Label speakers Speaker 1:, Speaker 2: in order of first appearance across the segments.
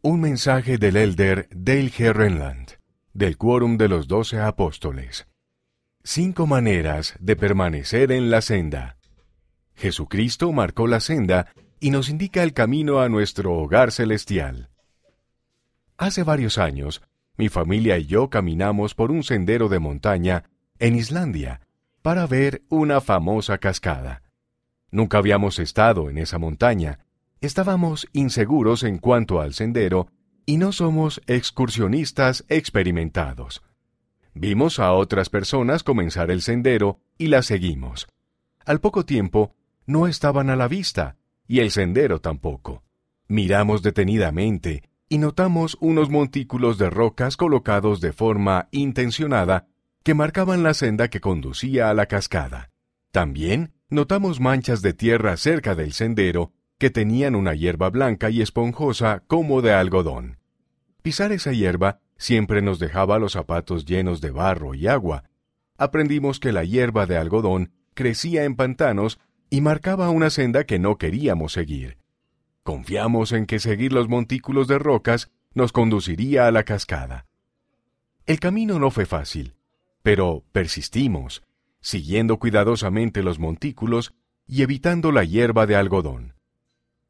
Speaker 1: Un mensaje del elder Dale G. Del Quórum de los Doce Apóstoles. Cinco maneras de permanecer en la senda. Jesucristo marcó la senda y nos indica el camino a nuestro hogar celestial. Hace varios años, mi familia y yo caminamos por un sendero de montaña en Islandia para ver una famosa cascada. Nunca habíamos estado en esa montaña, estábamos inseguros en cuanto al sendero y no somos excursionistas experimentados. Vimos a otras personas comenzar el sendero y la seguimos. Al poco tiempo, no estaban a la vista, y el sendero tampoco. Miramos detenidamente y notamos unos montículos de rocas colocados de forma intencionada que marcaban la senda que conducía a la cascada. También notamos manchas de tierra cerca del sendero que tenían una hierba blanca y esponjosa como de algodón. Pisar esa hierba siempre nos dejaba los zapatos llenos de barro y agua. Aprendimos que la hierba de algodón crecía en pantanos y marcaba una senda que no queríamos seguir. Confiamos en que seguir los montículos de rocas nos conduciría a la cascada. El camino no fue fácil, pero persistimos, siguiendo cuidadosamente los montículos y evitando la hierba de algodón.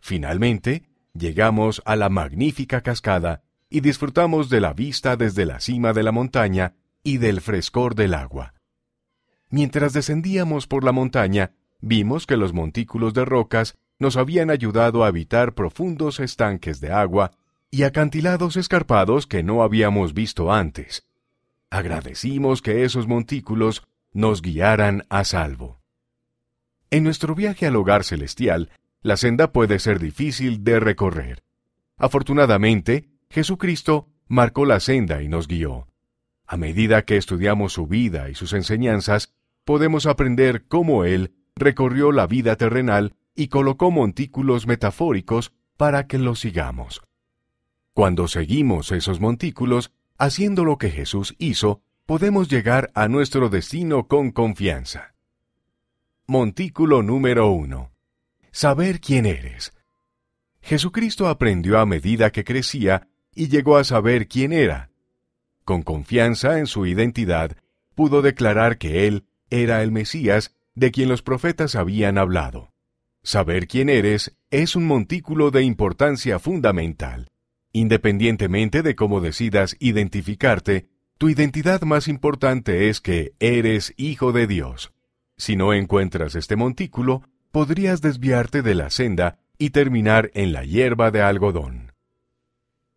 Speaker 1: Finalmente, llegamos a la magnífica cascada y disfrutamos de la vista desde la cima de la montaña y del frescor del agua. Mientras descendíamos por la montaña, vimos que los montículos de rocas nos habían ayudado a evitar profundos estanques de agua y acantilados escarpados que no habíamos visto antes. Agradecimos que esos montículos nos guiaran a salvo. En nuestro viaje al hogar celestial, la senda puede ser difícil de recorrer. Afortunadamente, Jesucristo marcó la senda y nos guió. A medida que estudiamos su vida y sus enseñanzas, podemos aprender cómo Él recorrió la vida terrenal y colocó montículos metafóricos para que los sigamos. Cuando seguimos esos montículos, haciendo lo que Jesús hizo, podemos llegar a nuestro destino con confianza. Montículo número 1 saber quién eres. Jesucristo aprendió a medida que crecía y llegó a saber quién era. Con confianza en su identidad, pudo declarar que Él era el Mesías de quien los profetas habían hablado. Saber quién eres es un montículo de importancia fundamental. Independientemente de cómo decidas identificarte, tu identidad más importante es que eres hijo de Dios. Si no encuentras este montículo, podrías desviarte de la senda y terminar en la hierba de algodón.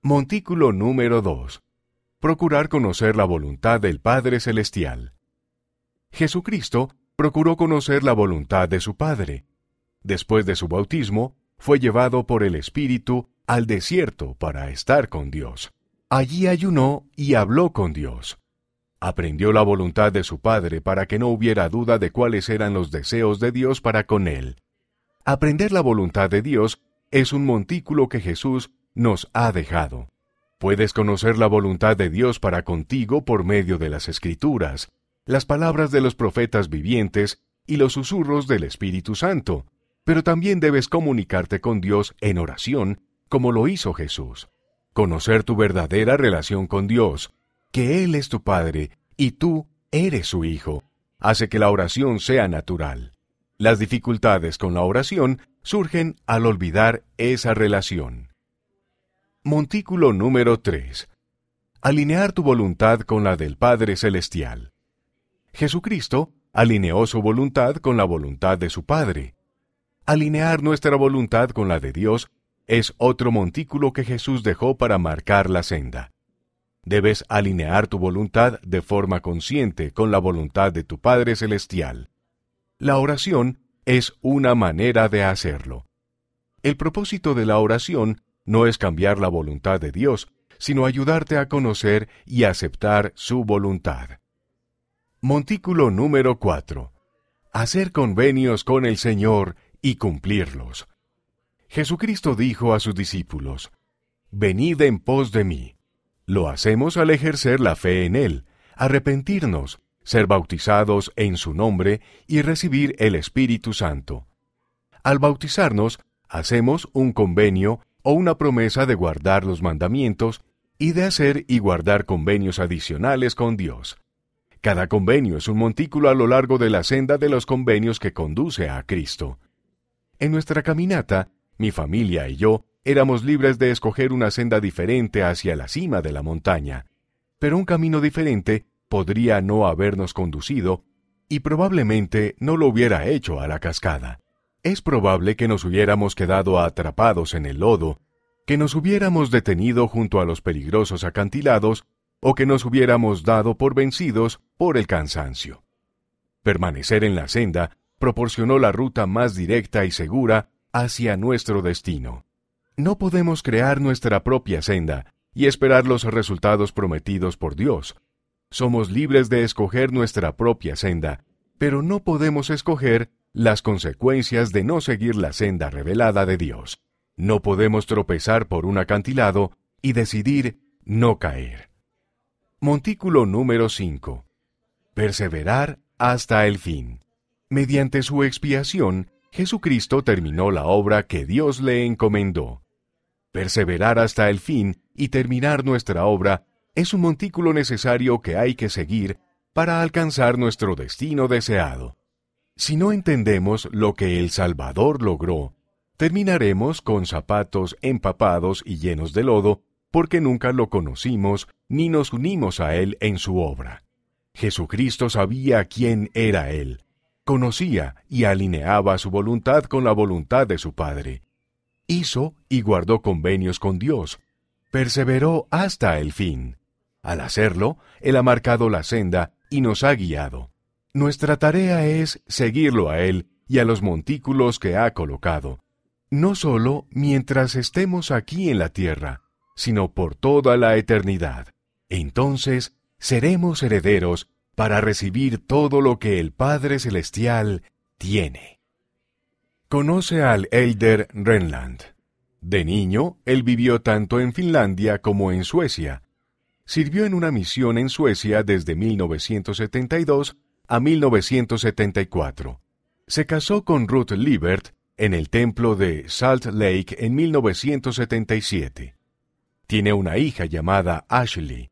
Speaker 1: Montículo número 2. Procurar conocer la voluntad del Padre Celestial. Jesucristo procuró conocer la voluntad de su Padre. Después de su bautismo, fue llevado por el Espíritu al desierto para estar con Dios. Allí ayunó y habló con Dios. Aprendió la voluntad de su Padre para que no hubiera duda de cuáles eran los deseos de Dios para con él. Aprender la voluntad de Dios es un montículo que Jesús nos ha dejado. Puedes conocer la voluntad de Dios para contigo por medio de las Escrituras, las palabras de los profetas vivientes y los susurros del Espíritu Santo, pero también debes comunicarte con Dios en oración, como lo hizo Jesús. Conocer tu verdadera relación con Dios, que Él es tu Padre y tú eres su Hijo, hace que la oración sea natural. Las dificultades con la oración surgen al olvidar esa relación. Montículo número 3. Alinear tu voluntad con la del Padre Celestial. Jesucristo alineó su voluntad con la voluntad de su Padre. Alinear nuestra voluntad con la de Dios es otro montículo que Jesús dejó para marcar la senda. Debes alinear tu voluntad de forma consciente con la voluntad de tu Padre Celestial. La oración es una manera de hacerlo. El propósito de la oración no es cambiar la voluntad de Dios, sino ayudarte a conocer y aceptar su voluntad. Montículo número 4. Hacer convenios con el Señor y cumplirlos. Jesucristo dijo a sus discípulos, Venid en pos de mí lo hacemos al ejercer la fe en Él, arrepentirnos, ser bautizados en su nombre y recibir el Espíritu Santo. Al bautizarnos, hacemos un convenio o una promesa de guardar los mandamientos y de hacer y guardar convenios adicionales con Dios. Cada convenio es un montículo a lo largo de la senda de los convenios que conduce a Cristo. En nuestra caminata, mi familia y yo éramos libres de escoger una senda diferente hacia la cima de la montaña, pero un camino diferente podría no habernos conducido y probablemente no lo hubiera hecho a la cascada. Es probable que nos hubiéramos quedado atrapados en el lodo, que nos hubiéramos detenido junto a los peligrosos acantilados o que nos hubiéramos dado por vencidos por el cansancio. Permanecer en la senda proporcionó la ruta más directa y segura hacia nuestro destino. No podemos crear nuestra propia senda y esperar los resultados prometidos por Dios, somos libres de escoger nuestra propia senda, pero no podemos escoger las consecuencias de no seguir la senda revelada de Dios. No podemos tropezar por un acantilado y decidir no caer. Montículo número 5. Perseverar hasta el fin. Mediante su expiación, Jesucristo terminó la obra que Dios le encomendó. Perseverar hasta el fin y terminar nuestra obra es un montículo necesario que hay que seguir para alcanzar nuestro destino deseado. Si no entendemos lo que el Salvador logró, terminaremos con zapatos empapados y llenos de lodo, porque nunca lo conocimos ni nos unimos a Él en su obra. Jesucristo sabía quién era Él, conocía y alineaba su voluntad con la voluntad de su Padre. Hizo y guardó convenios con Dios, perseveró hasta el fin. Al hacerlo, Él ha marcado la senda y nos ha guiado. Nuestra tarea es seguirlo a Él y a los montículos que ha colocado, no solo mientras estemos aquí en la tierra, sino por toda la eternidad. Entonces seremos herederos para recibir todo lo que el Padre Celestial tiene. Conoce al Elder Renland. De niño, él vivió tanto en Finlandia como en Suecia, sirvió en una misión en Suecia desde 1972 a 1974. Se casó con Ruth Liebert en el templo de Salt Lake en 1977. Tiene una hija llamada Ashley.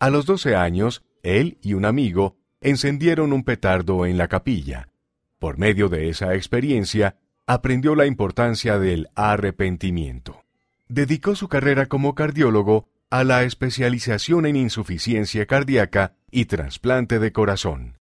Speaker 1: A los 12 años, él y un amigo encendieron un petardo en la capilla. Por medio de esa experiencia, aprendió la importancia del arrepentimiento. Dedicó su carrera como cardiólogo a la especialización en insuficiencia cardíaca y trasplante de corazón.